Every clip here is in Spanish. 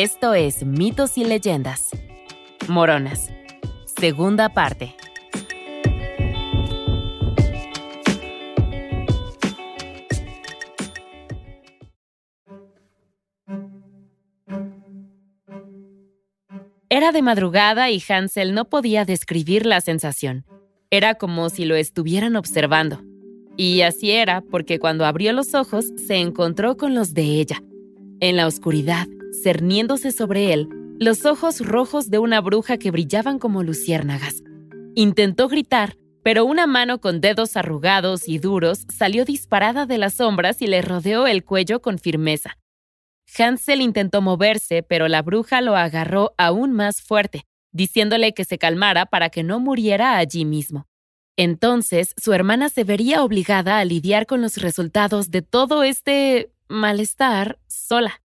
Esto es Mitos y Leyendas. Moronas. Segunda parte. Era de madrugada y Hansel no podía describir la sensación. Era como si lo estuvieran observando. Y así era porque cuando abrió los ojos se encontró con los de ella. En la oscuridad, cerniéndose sobre él, los ojos rojos de una bruja que brillaban como luciérnagas. Intentó gritar, pero una mano con dedos arrugados y duros salió disparada de las sombras y le rodeó el cuello con firmeza. Hansel intentó moverse, pero la bruja lo agarró aún más fuerte, diciéndole que se calmara para que no muriera allí mismo. Entonces, su hermana se vería obligada a lidiar con los resultados de todo este malestar sola.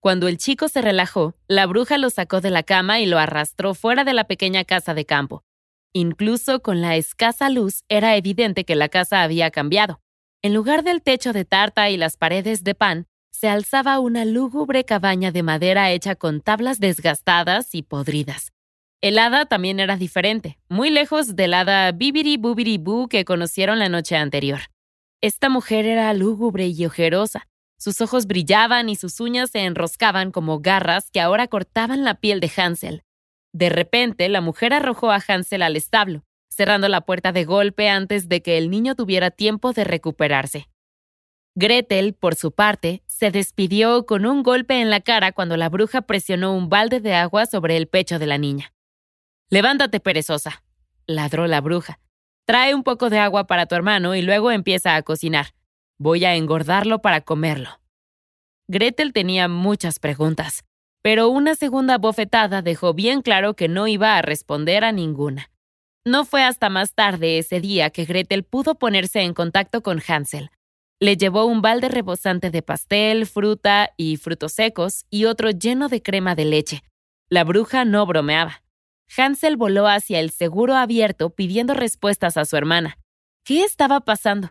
Cuando el chico se relajó, la bruja lo sacó de la cama y lo arrastró fuera de la pequeña casa de campo. Incluso con la escasa luz era evidente que la casa había cambiado. En lugar del techo de tarta y las paredes de pan, se alzaba una lúgubre cabaña de madera hecha con tablas desgastadas y podridas. El hada también era diferente, muy lejos del hada Bibiri Bubiri que conocieron la noche anterior. Esta mujer era lúgubre y ojerosa. Sus ojos brillaban y sus uñas se enroscaban como garras que ahora cortaban la piel de Hansel. De repente, la mujer arrojó a Hansel al establo, cerrando la puerta de golpe antes de que el niño tuviera tiempo de recuperarse. Gretel, por su parte, se despidió con un golpe en la cara cuando la bruja presionó un balde de agua sobre el pecho de la niña. Levántate, perezosa, ladró la bruja. Trae un poco de agua para tu hermano y luego empieza a cocinar. Voy a engordarlo para comerlo. Gretel tenía muchas preguntas, pero una segunda bofetada dejó bien claro que no iba a responder a ninguna. No fue hasta más tarde ese día que Gretel pudo ponerse en contacto con Hansel. Le llevó un balde rebosante de pastel, fruta y frutos secos y otro lleno de crema de leche. La bruja no bromeaba. Hansel voló hacia el seguro abierto pidiendo respuestas a su hermana. ¿Qué estaba pasando?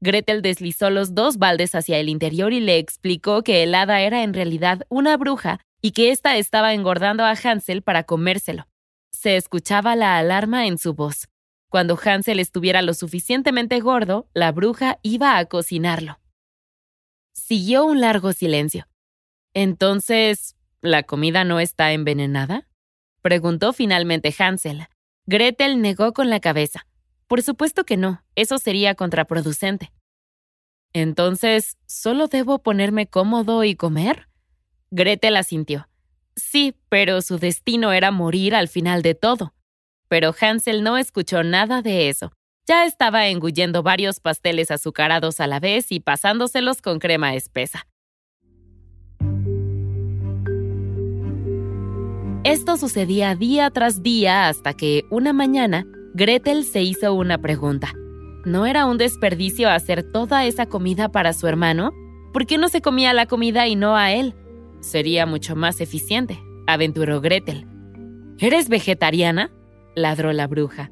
Gretel deslizó los dos baldes hacia el interior y le explicó que el hada era en realidad una bruja y que ésta estaba engordando a Hansel para comérselo. Se escuchaba la alarma en su voz. Cuando Hansel estuviera lo suficientemente gordo, la bruja iba a cocinarlo. Siguió un largo silencio. Entonces, ¿la comida no está envenenada? preguntó finalmente Hansel. Gretel negó con la cabeza. Por supuesto que no, eso sería contraproducente. Entonces, ¿solo debo ponerme cómodo y comer? Gretel asintió. Sí, pero su destino era morir al final de todo. Pero Hansel no escuchó nada de eso. Ya estaba engullendo varios pasteles azucarados a la vez y pasándoselos con crema espesa. Esto sucedía día tras día hasta que, una mañana, Gretel se hizo una pregunta. ¿No era un desperdicio hacer toda esa comida para su hermano? ¿Por qué no se comía la comida y no a él? Sería mucho más eficiente, aventuró Gretel. ¿Eres vegetariana? ladró la bruja.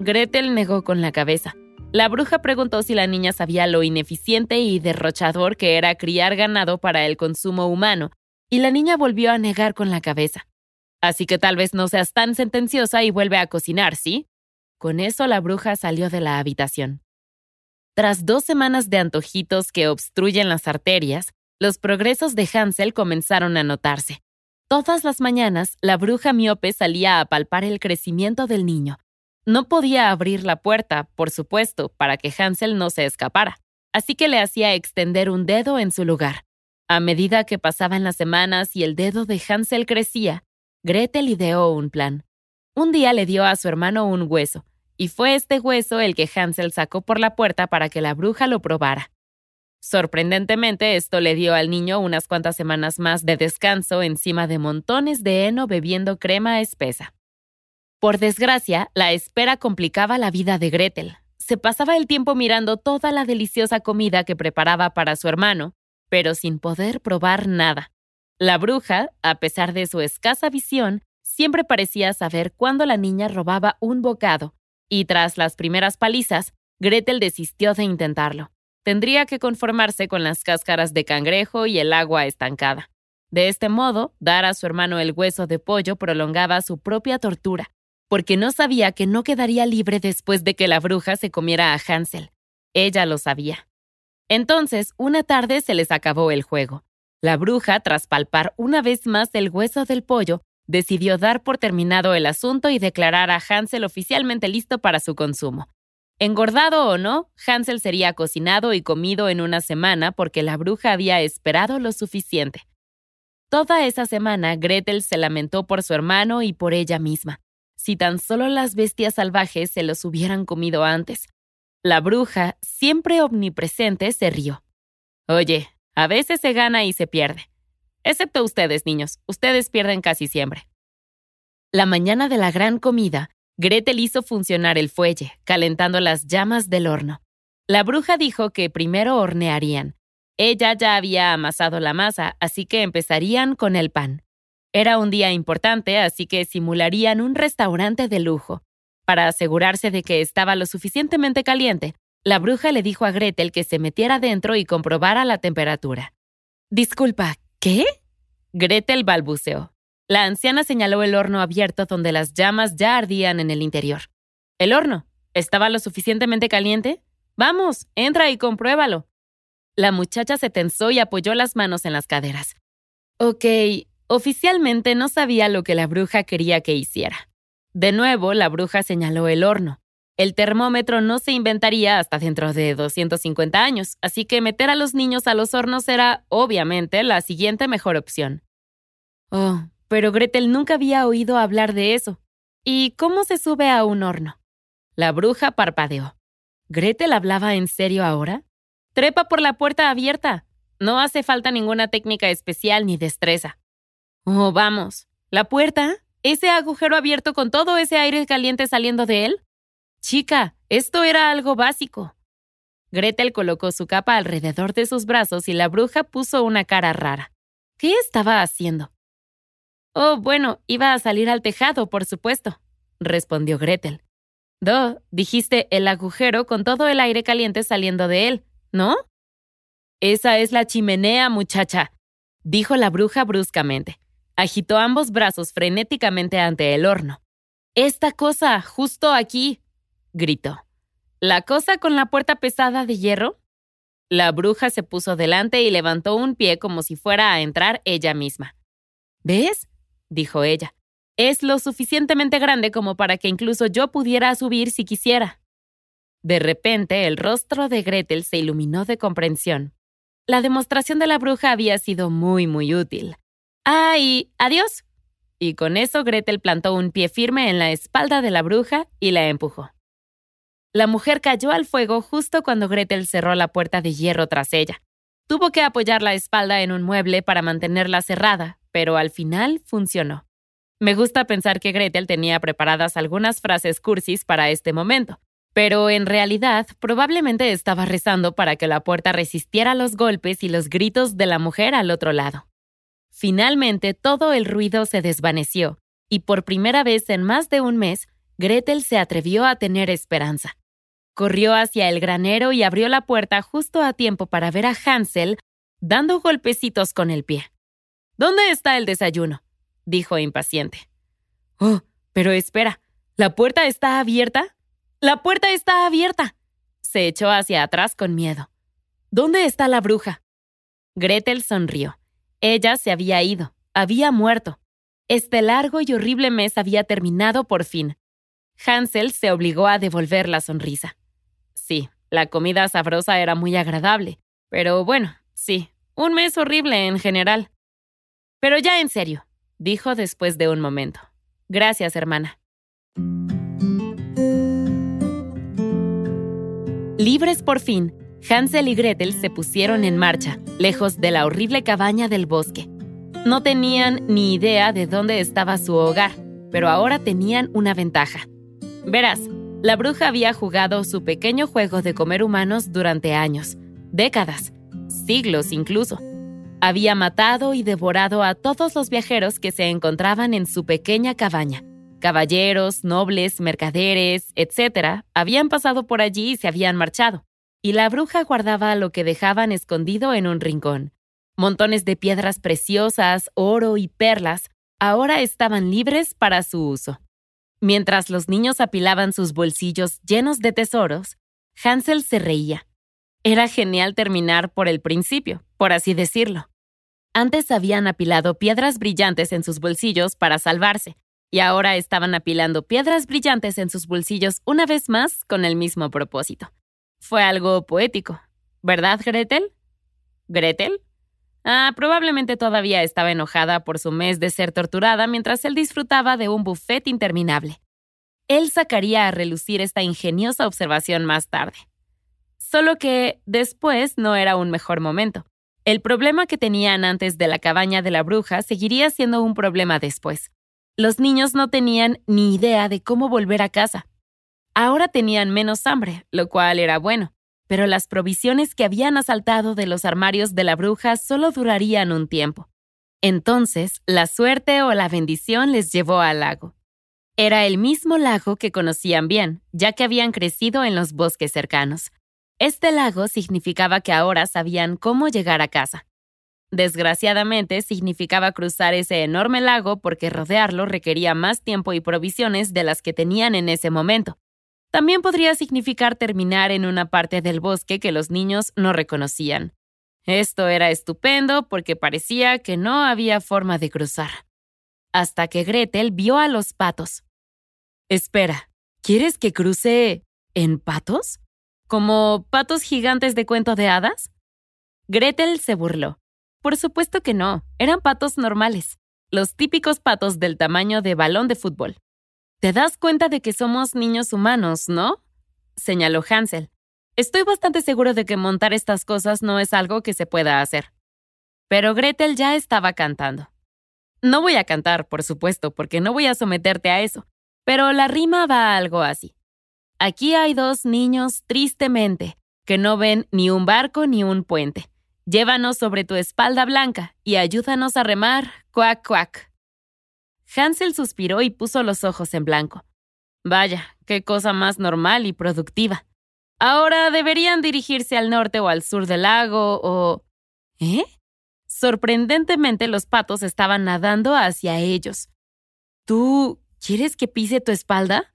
Gretel negó con la cabeza. La bruja preguntó si la niña sabía lo ineficiente y derrochador que era criar ganado para el consumo humano, y la niña volvió a negar con la cabeza. Así que tal vez no seas tan sentenciosa y vuelve a cocinar, ¿sí? Con eso la bruja salió de la habitación. Tras dos semanas de antojitos que obstruyen las arterias, los progresos de Hansel comenzaron a notarse. Todas las mañanas, la bruja miope salía a palpar el crecimiento del niño. No podía abrir la puerta, por supuesto, para que Hansel no se escapara, así que le hacía extender un dedo en su lugar. A medida que pasaban las semanas y el dedo de Hansel crecía, Gretel ideó un plan. Un día le dio a su hermano un hueso, y fue este hueso el que Hansel sacó por la puerta para que la bruja lo probara. Sorprendentemente, esto le dio al niño unas cuantas semanas más de descanso encima de montones de heno bebiendo crema espesa. Por desgracia, la espera complicaba la vida de Gretel. Se pasaba el tiempo mirando toda la deliciosa comida que preparaba para su hermano, pero sin poder probar nada. La bruja, a pesar de su escasa visión, siempre parecía saber cuándo la niña robaba un bocado, y tras las primeras palizas, Gretel desistió de intentarlo tendría que conformarse con las cáscaras de cangrejo y el agua estancada. De este modo, dar a su hermano el hueso de pollo prolongaba su propia tortura, porque no sabía que no quedaría libre después de que la bruja se comiera a Hansel. Ella lo sabía. Entonces, una tarde se les acabó el juego. La bruja, tras palpar una vez más el hueso del pollo, decidió dar por terminado el asunto y declarar a Hansel oficialmente listo para su consumo. Engordado o no, Hansel sería cocinado y comido en una semana porque la bruja había esperado lo suficiente. Toda esa semana Gretel se lamentó por su hermano y por ella misma. Si tan solo las bestias salvajes se los hubieran comido antes. La bruja, siempre omnipresente, se rió. Oye, a veces se gana y se pierde. Excepto ustedes, niños. Ustedes pierden casi siempre. La mañana de la gran comida, Gretel hizo funcionar el fuelle, calentando las llamas del horno. La bruja dijo que primero hornearían. Ella ya había amasado la masa, así que empezarían con el pan. Era un día importante, así que simularían un restaurante de lujo. Para asegurarse de que estaba lo suficientemente caliente, la bruja le dijo a Gretel que se metiera dentro y comprobara la temperatura. Disculpa, ¿qué? Gretel balbuceó. La anciana señaló el horno abierto donde las llamas ya ardían en el interior. ¿El horno? ¿Estaba lo suficientemente caliente? Vamos, entra y compruébalo. La muchacha se tensó y apoyó las manos en las caderas. Ok, oficialmente no sabía lo que la bruja quería que hiciera. De nuevo, la bruja señaló el horno. El termómetro no se inventaría hasta dentro de 250 años, así que meter a los niños a los hornos era, obviamente, la siguiente mejor opción. Oh, pero Gretel nunca había oído hablar de eso. ¿Y cómo se sube a un horno? La bruja parpadeó. ¿Gretel hablaba en serio ahora? Trepa por la puerta abierta. No hace falta ninguna técnica especial ni destreza. Oh, vamos. ¿La puerta? ¿Ese agujero abierto con todo ese aire caliente saliendo de él? Chica, esto era algo básico. Gretel colocó su capa alrededor de sus brazos y la bruja puso una cara rara. ¿Qué estaba haciendo? Oh, bueno, iba a salir al tejado, por supuesto, respondió Gretel. Do, dijiste el agujero con todo el aire caliente saliendo de él, ¿no? Esa es la chimenea, muchacha, dijo la bruja bruscamente. Agitó ambos brazos frenéticamente ante el horno. Esta cosa, justo aquí, gritó. ¿La cosa con la puerta pesada de hierro? La bruja se puso delante y levantó un pie como si fuera a entrar ella misma. ¿Ves? dijo ella. Es lo suficientemente grande como para que incluso yo pudiera subir si quisiera. De repente, el rostro de Gretel se iluminó de comprensión. La demostración de la bruja había sido muy, muy útil. ¡Ay! ¡Adiós! Y con eso Gretel plantó un pie firme en la espalda de la bruja y la empujó. La mujer cayó al fuego justo cuando Gretel cerró la puerta de hierro tras ella. Tuvo que apoyar la espalda en un mueble para mantenerla cerrada, pero al final funcionó. Me gusta pensar que Gretel tenía preparadas algunas frases cursis para este momento, pero en realidad probablemente estaba rezando para que la puerta resistiera los golpes y los gritos de la mujer al otro lado. Finalmente todo el ruido se desvaneció, y por primera vez en más de un mes, Gretel se atrevió a tener esperanza. Corrió hacia el granero y abrió la puerta justo a tiempo para ver a Hansel dando golpecitos con el pie. ¿Dónde está el desayuno? dijo impaciente. Oh, pero espera, ¿la puerta está abierta? ¡La puerta está abierta! Se echó hacia atrás con miedo. ¿Dónde está la bruja? Gretel sonrió. Ella se había ido, había muerto. Este largo y horrible mes había terminado por fin. Hansel se obligó a devolver la sonrisa. Sí, la comida sabrosa era muy agradable, pero bueno, sí, un mes horrible en general. Pero ya en serio, dijo después de un momento. Gracias, hermana. Libres por fin, Hansel y Gretel se pusieron en marcha, lejos de la horrible cabaña del bosque. No tenían ni idea de dónde estaba su hogar, pero ahora tenían una ventaja. Verás, la bruja había jugado su pequeño juego de comer humanos durante años, décadas, siglos incluso. Había matado y devorado a todos los viajeros que se encontraban en su pequeña cabaña. Caballeros, nobles, mercaderes, etc., habían pasado por allí y se habían marchado, y la bruja guardaba lo que dejaban escondido en un rincón. Montones de piedras preciosas, oro y perlas ahora estaban libres para su uso. Mientras los niños apilaban sus bolsillos llenos de tesoros, Hansel se reía. Era genial terminar por el principio, por así decirlo. Antes habían apilado piedras brillantes en sus bolsillos para salvarse, y ahora estaban apilando piedras brillantes en sus bolsillos una vez más con el mismo propósito. Fue algo poético, ¿verdad, Gretel? ¿Gretel? Ah, probablemente todavía estaba enojada por su mes de ser torturada mientras él disfrutaba de un buffet interminable. Él sacaría a relucir esta ingeniosa observación más tarde. Solo que después no era un mejor momento. El problema que tenían antes de la cabaña de la bruja seguiría siendo un problema después. Los niños no tenían ni idea de cómo volver a casa. Ahora tenían menos hambre, lo cual era bueno, pero las provisiones que habían asaltado de los armarios de la bruja solo durarían un tiempo. Entonces, la suerte o la bendición les llevó al lago. Era el mismo lago que conocían bien, ya que habían crecido en los bosques cercanos. Este lago significaba que ahora sabían cómo llegar a casa. Desgraciadamente, significaba cruzar ese enorme lago porque rodearlo requería más tiempo y provisiones de las que tenían en ese momento. También podría significar terminar en una parte del bosque que los niños no reconocían. Esto era estupendo porque parecía que no había forma de cruzar. Hasta que Gretel vio a los patos. Espera, ¿quieres que cruce en patos? ¿Como patos gigantes de cuento de hadas? Gretel se burló. Por supuesto que no, eran patos normales, los típicos patos del tamaño de balón de fútbol. Te das cuenta de que somos niños humanos, ¿no? señaló Hansel. Estoy bastante seguro de que montar estas cosas no es algo que se pueda hacer. Pero Gretel ya estaba cantando. No voy a cantar, por supuesto, porque no voy a someterte a eso, pero la rima va algo así. Aquí hay dos niños, tristemente, que no ven ni un barco ni un puente. Llévanos sobre tu espalda blanca y ayúdanos a remar, cuac, cuac. Hansel suspiró y puso los ojos en blanco. Vaya, qué cosa más normal y productiva. Ahora deberían dirigirse al norte o al sur del lago o... ¿Eh? Sorprendentemente los patos estaban nadando hacia ellos. ¿Tú quieres que pise tu espalda?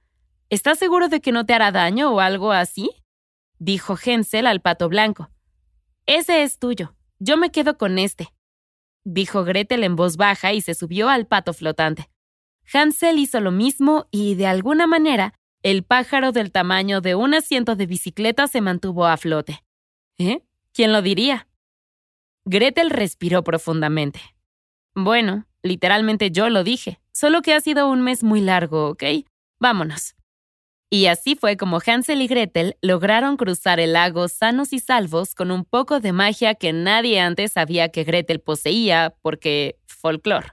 ¿Estás seguro de que no te hará daño o algo así? dijo Hensel al pato blanco. Ese es tuyo. Yo me quedo con este, dijo Gretel en voz baja y se subió al pato flotante. Hansel hizo lo mismo y, de alguna manera, el pájaro del tamaño de un asiento de bicicleta se mantuvo a flote. ¿Eh? ¿Quién lo diría? Gretel respiró profundamente. Bueno, literalmente yo lo dije, solo que ha sido un mes muy largo, ¿ok? Vámonos. Y así fue como Hansel y Gretel lograron cruzar el lago sanos y salvos con un poco de magia que nadie antes sabía que Gretel poseía, porque folclore.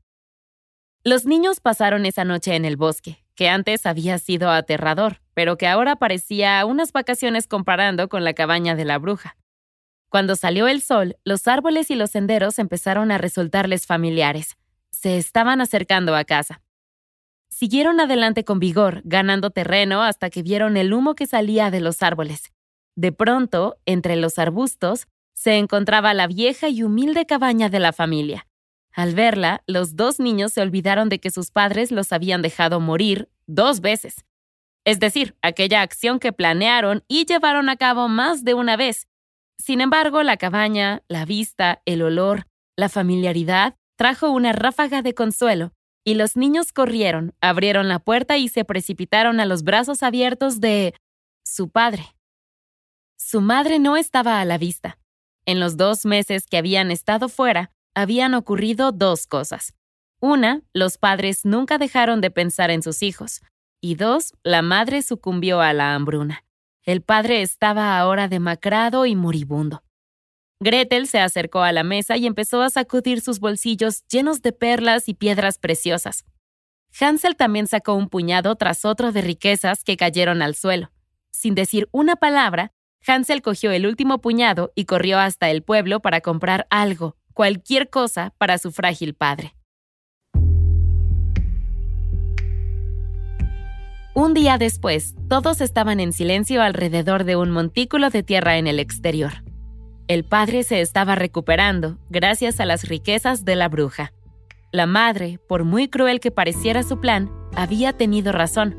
Los niños pasaron esa noche en el bosque, que antes había sido aterrador, pero que ahora parecía unas vacaciones comparando con la cabaña de la bruja. Cuando salió el sol, los árboles y los senderos empezaron a resultarles familiares. Se estaban acercando a casa. Siguieron adelante con vigor, ganando terreno hasta que vieron el humo que salía de los árboles. De pronto, entre los arbustos, se encontraba la vieja y humilde cabaña de la familia. Al verla, los dos niños se olvidaron de que sus padres los habían dejado morir dos veces. Es decir, aquella acción que planearon y llevaron a cabo más de una vez. Sin embargo, la cabaña, la vista, el olor, la familiaridad trajo una ráfaga de consuelo y los niños corrieron, abrieron la puerta y se precipitaron a los brazos abiertos de su padre. Su madre no estaba a la vista. En los dos meses que habían estado fuera, habían ocurrido dos cosas. Una, los padres nunca dejaron de pensar en sus hijos. Y dos, la madre sucumbió a la hambruna. El padre estaba ahora demacrado y moribundo. Gretel se acercó a la mesa y empezó a sacudir sus bolsillos llenos de perlas y piedras preciosas. Hansel también sacó un puñado tras otro de riquezas que cayeron al suelo. Sin decir una palabra, Hansel cogió el último puñado y corrió hasta el pueblo para comprar algo, cualquier cosa, para su frágil padre. Un día después, todos estaban en silencio alrededor de un montículo de tierra en el exterior. El padre se estaba recuperando gracias a las riquezas de la bruja. La madre, por muy cruel que pareciera su plan, había tenido razón.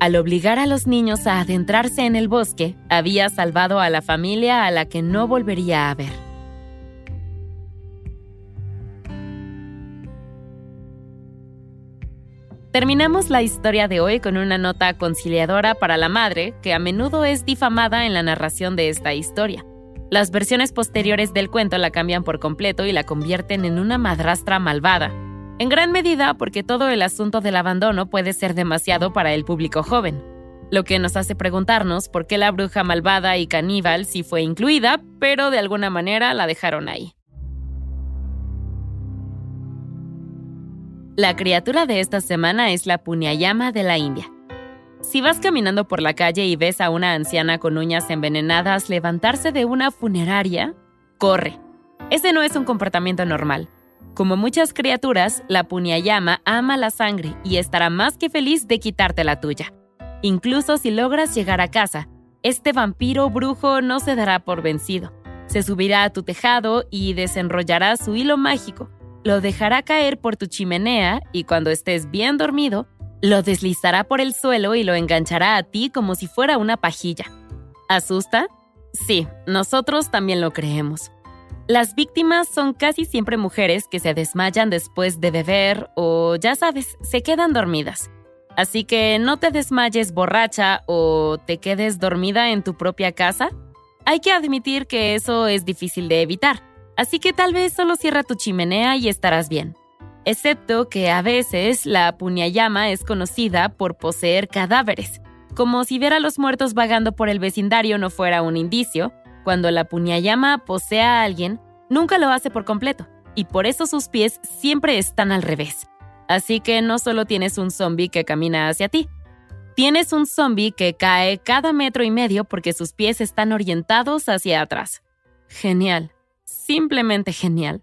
Al obligar a los niños a adentrarse en el bosque, había salvado a la familia a la que no volvería a ver. Terminamos la historia de hoy con una nota conciliadora para la madre, que a menudo es difamada en la narración de esta historia. Las versiones posteriores del cuento la cambian por completo y la convierten en una madrastra malvada, en gran medida porque todo el asunto del abandono puede ser demasiado para el público joven, lo que nos hace preguntarnos por qué la bruja malvada y caníbal sí fue incluida, pero de alguna manera la dejaron ahí. La criatura de esta semana es la Punyayama de la India. Si vas caminando por la calle y ves a una anciana con uñas envenenadas levantarse de una funeraria, corre. Ese no es un comportamiento normal. Como muchas criaturas, la Punyayama ama la sangre y estará más que feliz de quitarte la tuya. Incluso si logras llegar a casa, este vampiro brujo no se dará por vencido. Se subirá a tu tejado y desenrollará su hilo mágico. Lo dejará caer por tu chimenea y cuando estés bien dormido, lo deslizará por el suelo y lo enganchará a ti como si fuera una pajilla. ¿Asusta? Sí, nosotros también lo creemos. Las víctimas son casi siempre mujeres que se desmayan después de beber o, ya sabes, se quedan dormidas. Así que no te desmayes borracha o te quedes dormida en tu propia casa. Hay que admitir que eso es difícil de evitar, así que tal vez solo cierra tu chimenea y estarás bien excepto que a veces la puñayama es conocida por poseer cadáveres, como si ver a los muertos vagando por el vecindario no fuera un indicio, cuando la puñayama posee a alguien, nunca lo hace por completo, y por eso sus pies siempre están al revés. Así que no solo tienes un zombie que camina hacia ti, tienes un zombie que cae cada metro y medio porque sus pies están orientados hacia atrás. Genial, simplemente genial.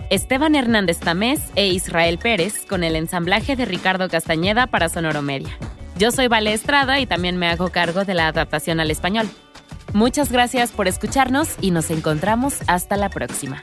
Esteban Hernández Tamés e Israel Pérez, con el ensamblaje de Ricardo Castañeda para Sonoro Media. Yo soy Vale Estrada y también me hago cargo de la adaptación al español. Muchas gracias por escucharnos y nos encontramos hasta la próxima.